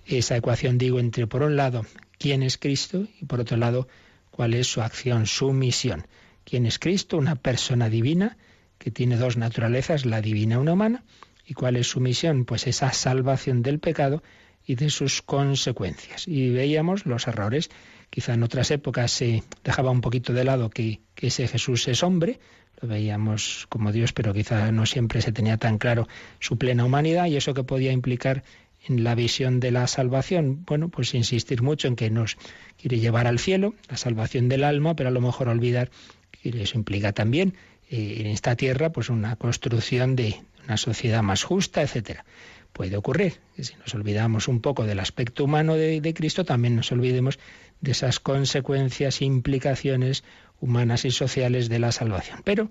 Esa ecuación digo entre, por un lado, quién es Cristo y por otro lado, cuál es su acción, su misión. ¿Quién es Cristo? Una persona divina que tiene dos naturalezas, la divina y una humana, ¿Y cuál es su misión? Pues esa salvación del pecado y de sus consecuencias. Y veíamos los errores. Quizá en otras épocas se dejaba un poquito de lado que, que ese Jesús es hombre, lo veíamos como Dios, pero quizá no siempre se tenía tan claro su plena humanidad y eso que podía implicar en la visión de la salvación. Bueno, pues insistir mucho en que nos quiere llevar al cielo, la salvación del alma, pero a lo mejor olvidar que eso implica también eh, en esta tierra pues una construcción de, una sociedad más justa, etcétera. Puede ocurrir que si nos olvidamos un poco del aspecto humano de, Cristo, también nos olvidemos de esas consecuencias, implicaciones humanas y sociales de la salvación. Pero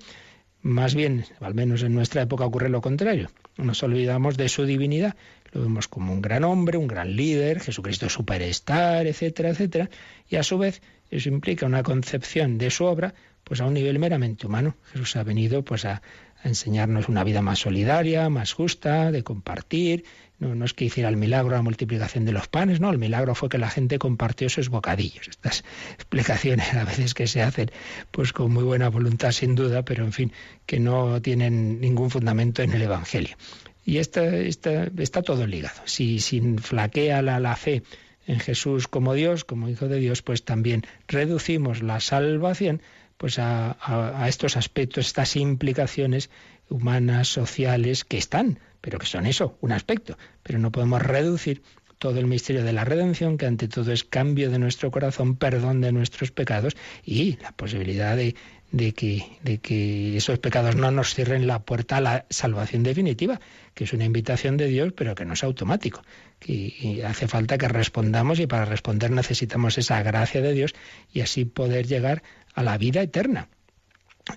más bien, al menos en nuestra época ocurre lo contrario. Nos olvidamos de su divinidad. Lo vemos como un gran hombre, un gran líder, Jesucristo superstar, etcétera, etcétera. Y a su vez eso implica una concepción de su obra pues a un nivel meramente humano. Jesús ha venido pues a, a enseñarnos una vida más solidaria, más justa, de compartir. No, es que hiciera el milagro la multiplicación de los panes, no, el milagro fue que la gente compartió sus bocadillos. Estas explicaciones a veces que se hacen pues con muy buena voluntad sin duda, pero en fin, que no tienen ningún fundamento en el Evangelio. Y esta, está todo ligado. Si, sin flaquea la, la fe en Jesús como Dios, como Hijo de Dios, pues también reducimos la salvación pues a, estos aspectos, estas implicaciones humanas, sociales, que están, pero que son eso, un aspecto. Pero no podemos reducir todo el misterio de la redención, que ante todo es cambio de nuestro corazón, perdón de nuestros pecados y la posibilidad de, de, que, de que esos pecados no nos cierren la puerta a la salvación definitiva, que es una invitación de Dios, pero que no es automático, que hace falta que respondamos y para responder necesitamos esa gracia de Dios y así poder llegar a la vida eterna.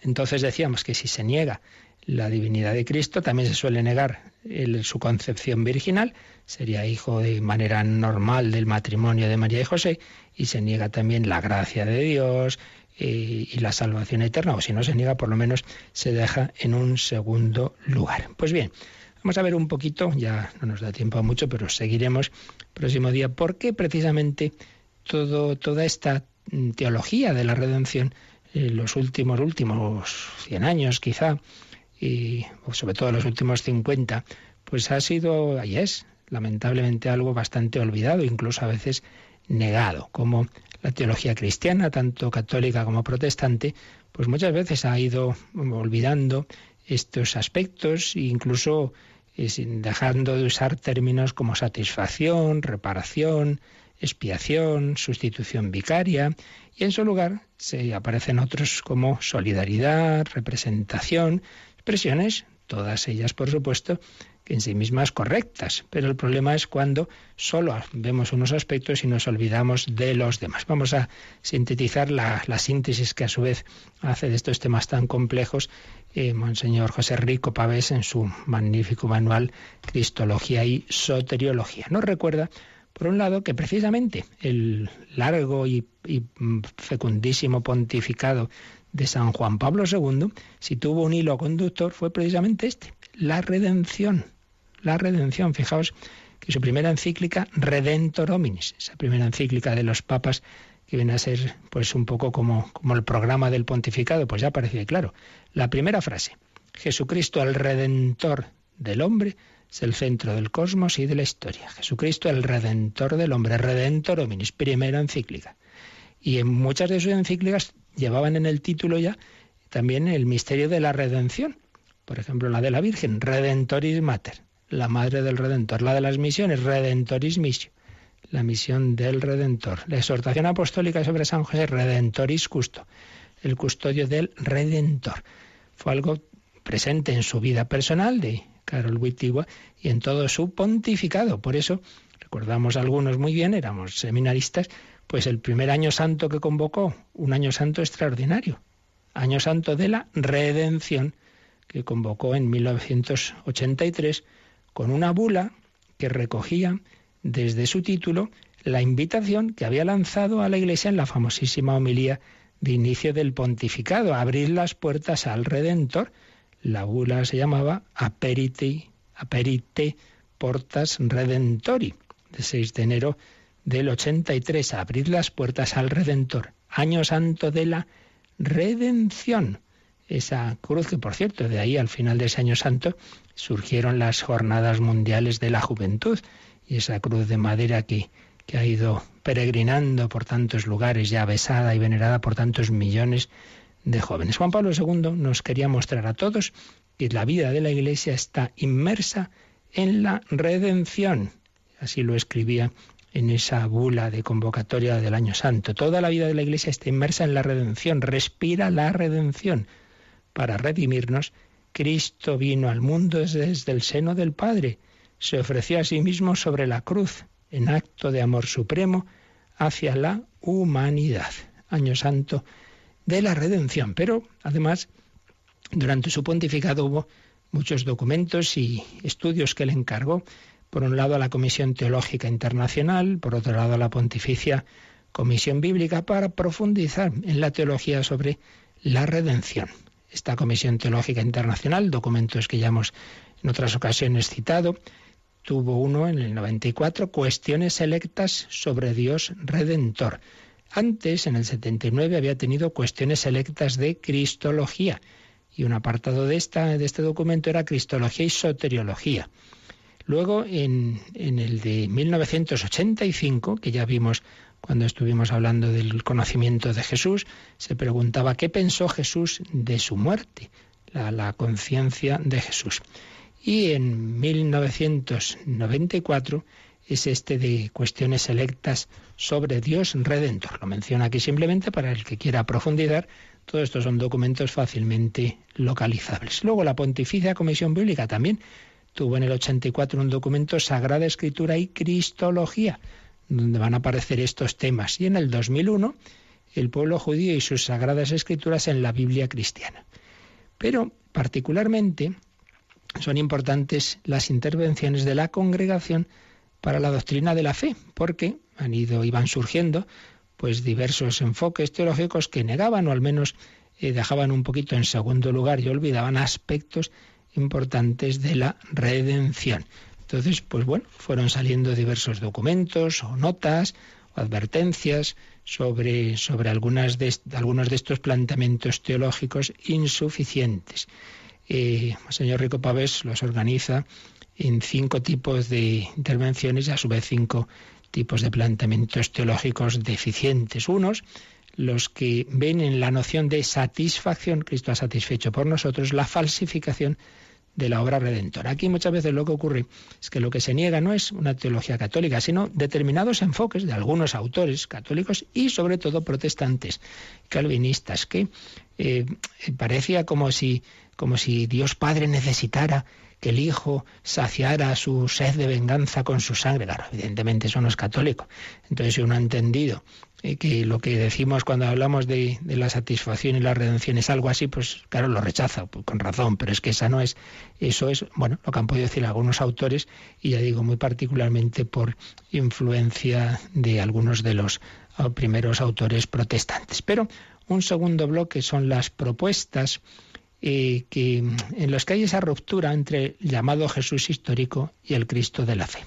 Entonces decíamos que si se niega la divinidad de Cristo, también se suele negar su concepción virginal, sería hijo de manera normal del matrimonio de María y José, y se niega también la gracia de Dios eh, y la salvación eterna, o si no se niega, por lo menos se deja en un segundo lugar. Pues bien, Vamos a ver un poquito, ya no nos da tiempo a mucho, pero seguiremos próximo día, por qué precisamente todo, toda esta mm, teología de la redención en los últimos, últimos 100 años quizá, y sobre todo los últimos 50, pues ha sido, ahí es, lamentablemente algo bastante olvidado, incluso a veces negado, como la teología cristiana, tanto católica como protestante, pues muchas veces ha ido olvidando estos aspectos, incluso eh, dejando de usar términos como satisfacción, reparación, expiación, sustitución vicaria, y en su lugar se aparecen otros como solidaridad, representación, expresiones, todas ellas por supuesto, que en sí mismas correctas, pero el problema es cuando solo vemos unos aspectos y nos olvidamos de los demás. Vamos a sintetizar la, síntesis que a su vez hace de estos temas tan complejos eh, Monseñor José Rico Pavés en su magnífico manual Cristología y Soteriología. Nos recuerda, por un lado, que precisamente el largo y fecundísimo pontificado de San Juan Pablo II, si tuvo un hilo conductor, fue precisamente este, la redención la redención. Fijaos que su primera encíclica, Redentor Hominis, esa primera encíclica de los papas, que viene a ser pues un poco como, como el programa del pontificado, pues ya aparece claro. La primera frase, Jesucristo el Redentor del hombre, es el centro del cosmos y de la historia. Jesucristo el Redentor del hombre, Redentor Hominis, primera encíclica. Y en muchas de sus encíclicas llevaban en el título ya también el misterio de la redención. Por ejemplo, la de la Virgen, Redentoris Mater la Madre del Redentor. La de las misiones, Redentoris Missio, la misión del Redentor. La exhortación apostólica sobre San José, Redentoris Custo, el custodio del Redentor. Fue algo presente en su vida personal de Carol Wittigua y en todo su pontificado. Por eso, recordamos algunos muy bien, éramos seminaristas, pues el primer año santo que convocó, un año santo extraordinario, año santo de la redención, que convocó en 1983 con una bula que recogía desde su título la invitación que había lanzado a la Iglesia en la famosísima homilía de inicio del pontificado, abrir las puertas al Redentor. La bula se llamaba Aperite, Aperite Portas Redentori, de 6 de enero del 83, abrir las puertas al Redentor, año santo de la redención esa cruz, que por cierto, de ahí al final de ese año santo surgieron las jornadas mundiales de la juventud y esa cruz de madera que, que ha ido peregrinando por tantos lugares, ya besada y venerada por tantos millones de jóvenes. Juan Pablo II nos quería mostrar a todos que la vida de la Iglesia está inmersa en la redención. Así lo escribía en esa bula de convocatoria del año santo. Toda la vida de la Iglesia está inmersa en la redención, respira la redención para redimirnos, Cristo vino al mundo desde el seno del Padre, se ofreció a sí mismo sobre la cruz, en acto de amor supremo, hacia la humanidad. Año santo de la redención. Pero, además, durante su pontificado hubo muchos documentos y estudios que le encargó, por un lado a la Comisión Teológica Internacional, por otro lado a la Pontificia Comisión Bíblica, para profundizar en la teología sobre la redención esta Comisión Teológica Internacional, documentos que ya hemos en otras ocasiones citado, tuvo uno en el 94, Cuestiones selectas sobre Dios Redentor. Antes, en el 79, había tenido cuestiones selectas de Cristología. Y un apartado de, esta, de este documento era Cristología y Soteriología. Luego, en, el de 1985, que ya vimos cuando estuvimos hablando del conocimiento de Jesús, se preguntaba qué pensó Jesús de su muerte, la, conciencia de Jesús. Y en 1994 es este de cuestiones selectas sobre Dios Redentor. Lo menciono aquí simplemente para el que quiera profundizar. Todos estos son documentos fácilmente localizables. Luego la Pontificia Comisión Bíblica también tuvo en el 84 un documento Sagrada Escritura y Cristología donde van a aparecer estos temas. Y en el 2001, el pueblo judío y sus sagradas escrituras en la Biblia cristiana. Pero particularmente son importantes las intervenciones de la congregación para la doctrina de la fe, porque han ido y van surgiendo pues diversos enfoques teológicos que negaban o al menos eh, dejaban un poquito en segundo lugar y olvidaban aspectos importantes de la redención. Entonces, pues bueno, fueron saliendo diversos documentos o notas o advertencias sobre, sobre algunas de, algunos de estos planteamientos teológicos insuficientes. Eh, el señor Rico Pavés los organiza en cinco tipos de intervenciones y a su vez cinco tipos de planteamientos teológicos deficientes. Unos, los que ven en la noción de satisfacción, Cristo ha satisfecho por nosotros, la falsificación de la obra redentora. Aquí muchas veces lo que ocurre es que lo que se niega no es una teología católica, sino determinados enfoques de algunos autores católicos y sobre todo protestantes, calvinistas, que eh, parecía como si, como si Dios Padre necesitara que el Hijo saciara su sed de venganza con su sangre. Claro, evidentemente eso no es católico. Entonces, si uno ha entendido eh, que lo que decimos cuando hablamos de, la satisfacción y la redención es algo así, pues claro, lo rechaza, pues, con razón, pero es que esa no es, eso es, bueno, lo que han podido decir algunos autores, y ya digo, muy particularmente por influencia de algunos de los primeros autores protestantes. Pero un segundo bloque son las propuestas eh, que, en los que hay esa ruptura entre el llamado Jesús histórico y el Cristo de la fe.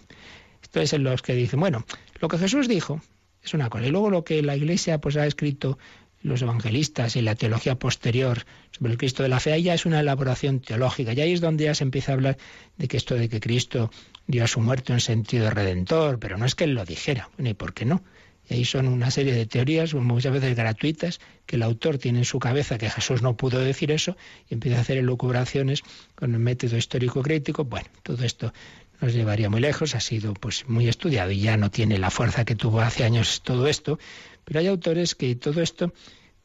Esto es en los que dicen, bueno, lo que Jesús dijo es una cosa. Y luego lo que la Iglesia pues ha escrito los evangelistas y la teología posterior sobre el Cristo de la fe, ahí ya es una elaboración teológica. Y ahí es donde ya se empieza a hablar de que esto de que Cristo dio a su muerte en sentido redentor, pero no es que él lo dijera, ni por qué no. Y ahí son una serie de teorías, muchas veces gratuitas, que el autor tiene en su cabeza que Jesús no pudo decir eso y empieza a hacer elucubraciones con el método histórico crítico. Bueno, todo esto nos llevaría muy lejos, ha sido pues muy estudiado y ya no tiene la fuerza que tuvo hace años todo esto, pero hay autores que todo esto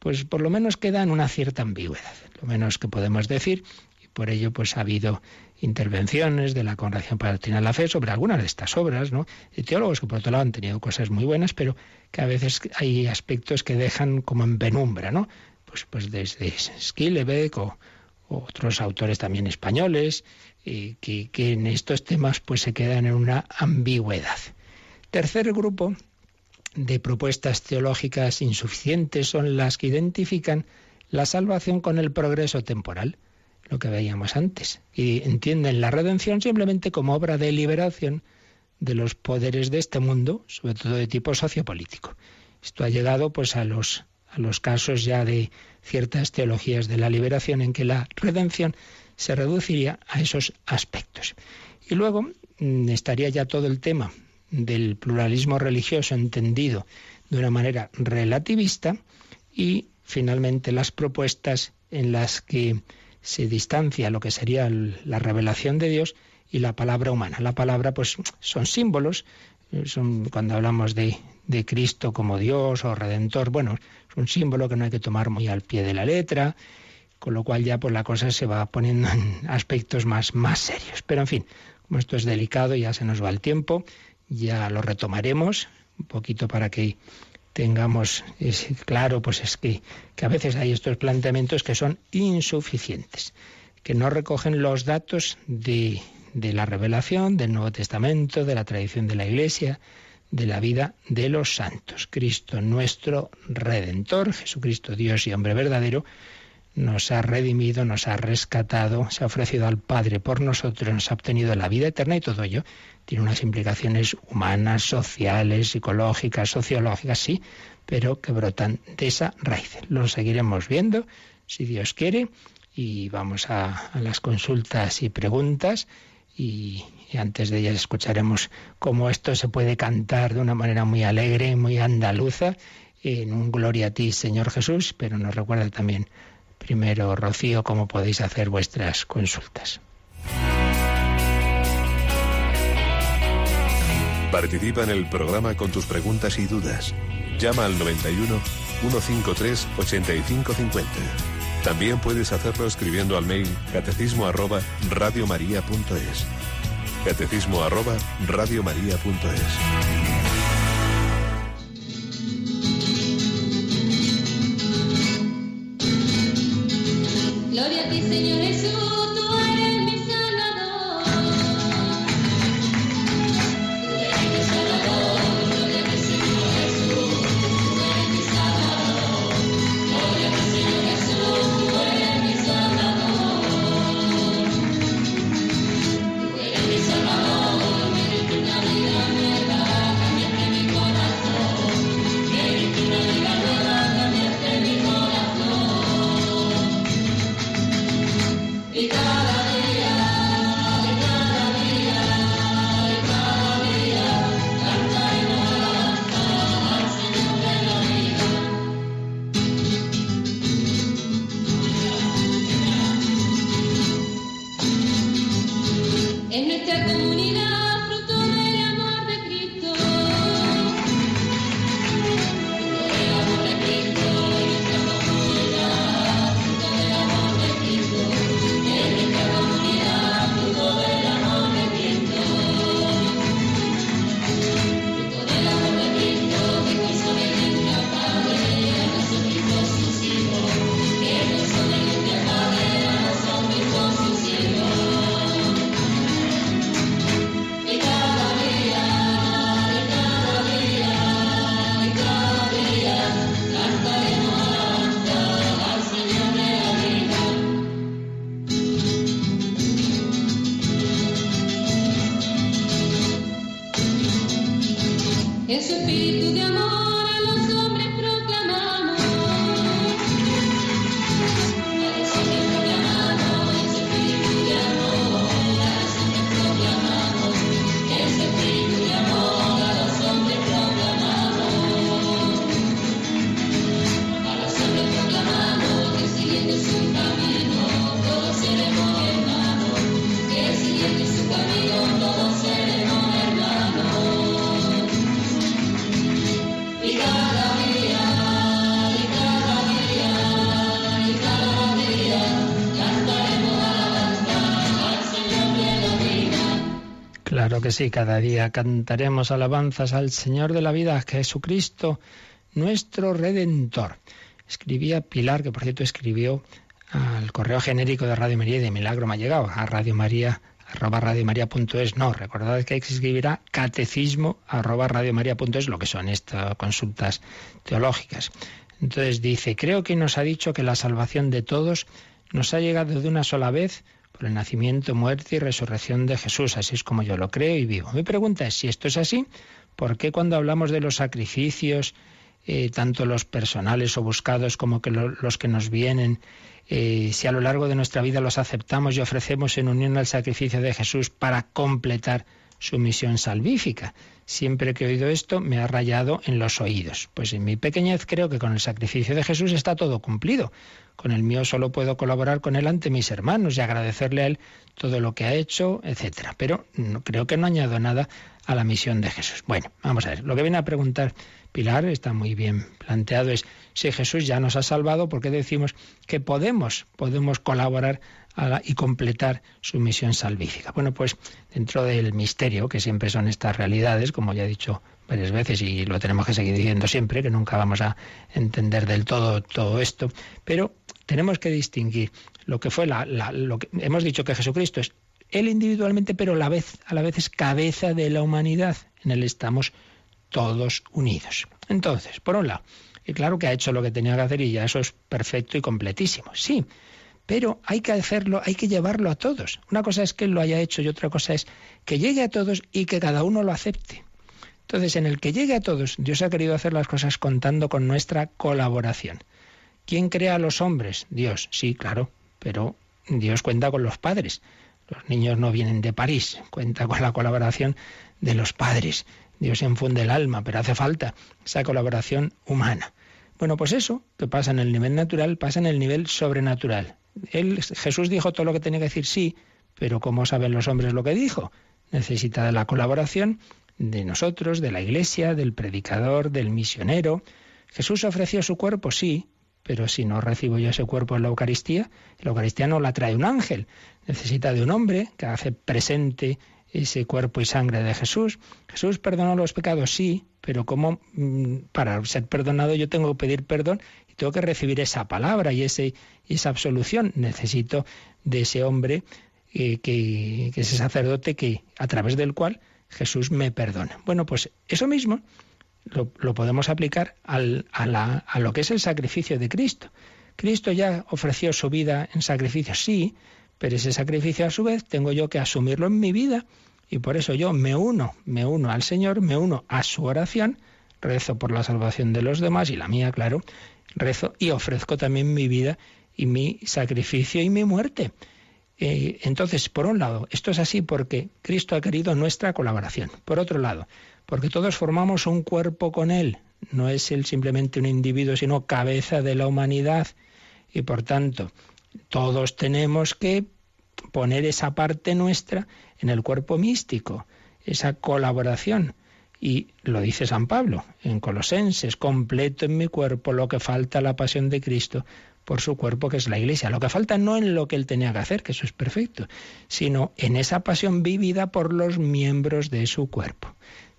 pues por lo menos queda en una cierta ambigüedad, lo menos que podemos decir, y por ello pues ha habido intervenciones de la Congregación para la la Fe sobre algunas de estas obras, ¿no? De teólogos que por otro lado han tenido cosas muy buenas, pero que a veces hay aspectos que dejan como en penumbra, ¿no? Pues, pues desde Skillebeck o otros autores también españoles, que, en estos temas pues se quedan en una ambigüedad. Tercer grupo de propuestas teológicas insuficientes son las que identifican la salvación con el progreso temporal, lo que veíamos antes, y entienden la redención simplemente como obra de liberación de los poderes de este mundo, sobre todo de tipo sociopolítico. Esto ha llegado pues a los a los casos ya de ciertas teologías de la liberación en que la redención se reduciría a esos aspectos. Y luego mm, estaría ya todo el tema del pluralismo religioso entendido de una manera relativista y finalmente las propuestas en las que se distancia lo que sería la revelación de Dios y la palabra humana. La palabra pues son símbolos, eh, son cuando hablamos de, de Cristo como Dios o Redentor, bueno, es un símbolo que no hay que tomar muy al pie de la letra, con lo cual ya pues la cosa se va poniendo en aspectos más, más serios. Pero en fin, como esto es delicado, ya se nos va el tiempo, ya lo retomaremos un poquito para que tengamos claro, pues es que, que a veces hay estos planteamientos que son insuficientes, que no recogen los datos de, de la revelación, del Nuevo Testamento, de la tradición de la Iglesia, de la vida de los santos. Cristo nuestro Redentor, Jesucristo Dios y hombre verdadero, nos ha redimido, nos ha rescatado, se ha ofrecido al Padre por nosotros, nos ha obtenido la vida eterna y todo ello tiene unas implicaciones humanas, sociales, psicológicas, sociológicas, sí, pero que brotan de esa raíz. Lo seguiremos viendo, si Dios quiere, y vamos a, las consultas y preguntas. Y, y, antes de ellas escucharemos cómo esto se puede cantar de una manera muy alegre, muy andaluza, en un gloria a ti, Señor Jesús, pero nos recuerda también Primero, Rocío, cómo podéis hacer vuestras consultas. Participa en el programa con tus preguntas y dudas. Llama al 91 153 8550. También puedes hacerlo escribiendo al mail catecismo arroba radiomaria.es. Catecismo arroba radiomaria.es. que sí, cada día cantaremos alabanzas al Señor de la vida, Jesucristo, nuestro Redentor. Escribía Pilar, que por cierto escribió al correo genérico de Radio María y de Milagro me ha llegado, a Radio María arroba radiomaria.es. No, recordad que escribirá catecismo arroba radiomaria.es, lo que son estas consultas teológicas. Entonces dice, creo que nos ha dicho que la salvación de todos nos ha llegado de una sola vez por el nacimiento, muerte y resurrección de Jesús. Así es como yo lo creo y vivo. Mi pregunta es, si esto es así, ¿por qué cuando hablamos de los sacrificios, eh, tanto los personales o buscados como los que nos vienen, eh, si a lo largo de nuestra vida los aceptamos y ofrecemos en unión al sacrificio de Jesús para completar su misión salvífica. Siempre que he oído esto me ha rayado en los oídos. Pues en mi pequeñez creo que con el sacrificio de Jesús está todo cumplido. Con el mío solo puedo colaborar con él ante mis hermanos y agradecerle a él todo lo que ha hecho, etcétera. Pero no, creo que no añado nada a la misión de Jesús. Bueno, vamos a ver. Lo que viene a preguntar Pilar está muy bien planteado es si Jesús ya nos ha salvado, ¿por qué decimos que podemos, podemos colaborar y completar su misión salvífica? Bueno, pues dentro del misterio, que siempre son estas realidades, como ya he dicho varias veces y lo tenemos que seguir diciendo siempre, que nunca vamos a entender del todo todo esto, pero tenemos que distinguir lo que fue la, la- lo que hemos dicho que Jesucristo es él individualmente, pero a la vez, a la vez es cabeza de la humanidad. En él estamos todos unidos. Entonces, por un lado, y claro que ha hecho lo que tenía que hacer y ya eso es perfecto y completísimo. Sí, pero hay que hacerlo, hay que llevarlo a todos. Una cosa es que él lo haya hecho y otra cosa es que llegue a todos y que cada uno lo acepte. Entonces, en el que llegue a todos, Dios ha querido hacer las cosas contando con nuestra colaboración. ¿Quién crea a los hombres? Dios, sí, claro, pero Dios cuenta con los padres. Los niños no vienen de París, cuenta con la colaboración de los padres. Dios infunde el alma, pero hace falta esa colaboración humana. Bueno, pues eso que pasa en el nivel natural pasa en el nivel sobrenatural. Él, Jesús dijo todo lo que tenía que decir, sí, pero ¿cómo saben los hombres lo que dijo? Necesita la colaboración de nosotros, de la iglesia, del predicador, del misionero. Jesús ofreció su cuerpo, sí, pero si no recibo yo ese cuerpo en la Eucaristía, la Eucaristía no la trae un ángel, necesita de un hombre que hace presente ese cuerpo y sangre de Jesús. Jesús perdonó los pecados, sí, pero como para ser perdonado yo tengo que pedir perdón y tengo que recibir esa palabra y ese, esa absolución. Necesito de ese hombre eh, que, que ese sacerdote que a través del cual Jesús me perdona. Bueno, pues eso mismo lo, podemos aplicar al, a, la, a lo que es el sacrificio de Cristo. Cristo ya ofreció su vida en sacrificio, sí, pero ese sacrificio a su vez tengo yo que asumirlo en mi vida y por eso yo me uno, me uno al Señor, me uno a su oración, rezo por la salvación de los demás y la mía, claro, rezo y ofrezco también mi vida y mi sacrificio y mi muerte. Eh, entonces, por un lado, esto es así porque Cristo ha querido nuestra colaboración. Por otro lado, porque todos formamos un cuerpo con Él. No es Él simplemente un individuo, sino cabeza de la humanidad. Y por tanto, todos tenemos que poner esa parte nuestra en el cuerpo místico, esa colaboración. Y lo dice San Pablo en Colosenses, completo en mi cuerpo lo que falta la pasión de Cristo por su cuerpo que es la iglesia. Lo que falta no en lo que él tenía que hacer, que eso es perfecto, sino en esa pasión vivida por los miembros de su cuerpo.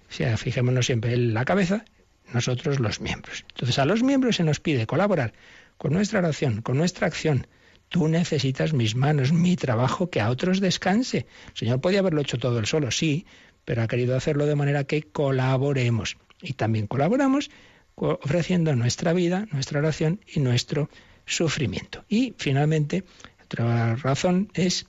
O sea, fijémonos siempre en la cabeza, nosotros los miembros. Entonces a los miembros se nos pide colaborar con nuestra oración, con nuestra acción. Tú necesitas mis manos, mi trabajo, que a otros descanse. El Señor podía haberlo hecho todo él solo, sí, pero ha querido hacerlo de manera que colaboremos. Y también colaboramos ofreciendo nuestra vida, nuestra oración y nuestro sufrimiento. Y finalmente, otra razón es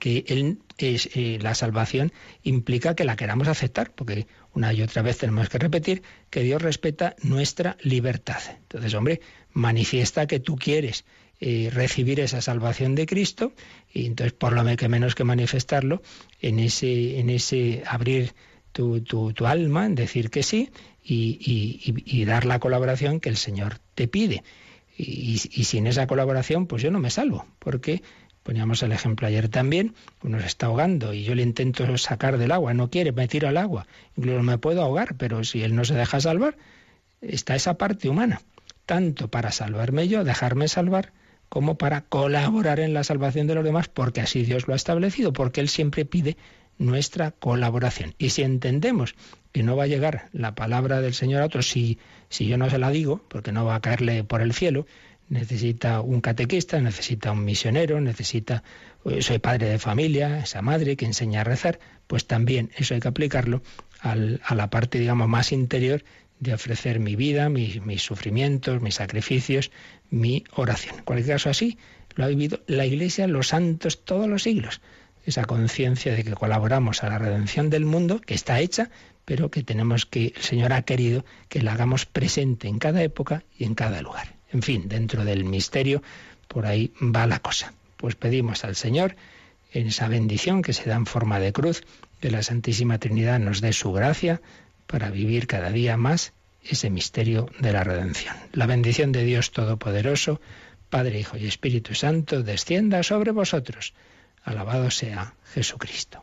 que él es, eh, la salvación implica que la queramos aceptar, porque una y otra vez tenemos que repetir que Dios respeta nuestra libertad. Entonces, hombre, manifiesta que tú quieres eh, recibir esa salvación de Cristo y entonces por lo que menos que manifestarlo en ese, en ese abrir tu, tu, alma, en decir que sí y, dar la colaboración que el Señor te pide. Y, sin esa colaboración, pues yo no me salvo, porque poníamos el ejemplo ayer también, uno se está ahogando y yo le intento sacar del agua, no quiere, me tiro al agua, incluso me puedo ahogar, pero si él no se deja salvar, está esa parte humana, tanto para salvarme yo, dejarme salvar, como para colaborar en la salvación de los demás, porque así Dios lo ha establecido, porque Él siempre pide nuestra colaboración. Y si entendemos que no va a llegar la palabra del Señor a otros si, si yo no se la digo, porque no va a caerle por el cielo, necesita un catequista, necesita un misionero, necesita, soy padre de familia, esa madre que enseña a rezar, pues también eso hay que aplicarlo al, a la parte, digamos, más interior de ofrecer mi vida, mis, sufrimientos, mis sacrificios, mi oración. En cualquier caso, así lo ha vivido la Iglesia, los santos, todos los siglos. Esa conciencia de que colaboramos a la redención del mundo, que está hecha, pero que tenemos que, el Señor ha querido que la hagamos presente en cada época y en cada lugar. En fin, dentro del misterio, por ahí va la cosa. Pues pedimos al Señor, en esa bendición que se da en forma de cruz, que la Santísima Trinidad nos dé su gracia, para vivir cada día más ese misterio de la redención. La bendición de Dios Todopoderoso, Padre, Hijo y Espíritu Santo, descienda sobre vosotros. Alabado sea Jesucristo.